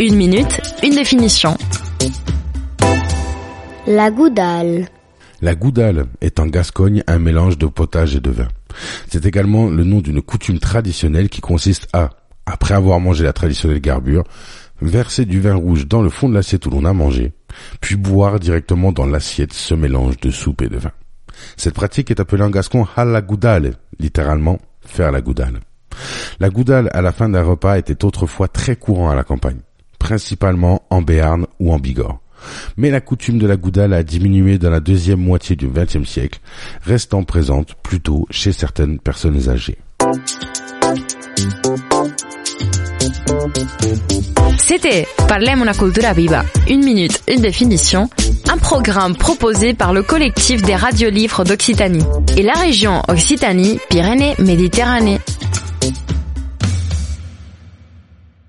Une minute, une définition. La goudale. La goudale est en Gascogne un mélange de potage et de vin. C'est également le nom d'une coutume traditionnelle qui consiste à, après avoir mangé la traditionnelle garbure, verser du vin rouge dans le fond de l'assiette où l'on a mangé, puis boire directement dans l'assiette ce mélange de soupe et de vin. Cette pratique est appelée en gascon goudale, littéralement faire la goudale. La goudale à la fin d'un repas était autrefois très courant à la campagne, principalement en Béarn ou en Bigorre. Mais la coutume de la goudale a diminué dans la deuxième moitié du XXe siècle, restant présente plutôt chez certaines personnes âgées. C'était Parlem una cultura viva. Une minute, une définition. Un programme proposé par le collectif des radiolivres d'Occitanie et la région Occitanie-Pyrénées-Méditerranée.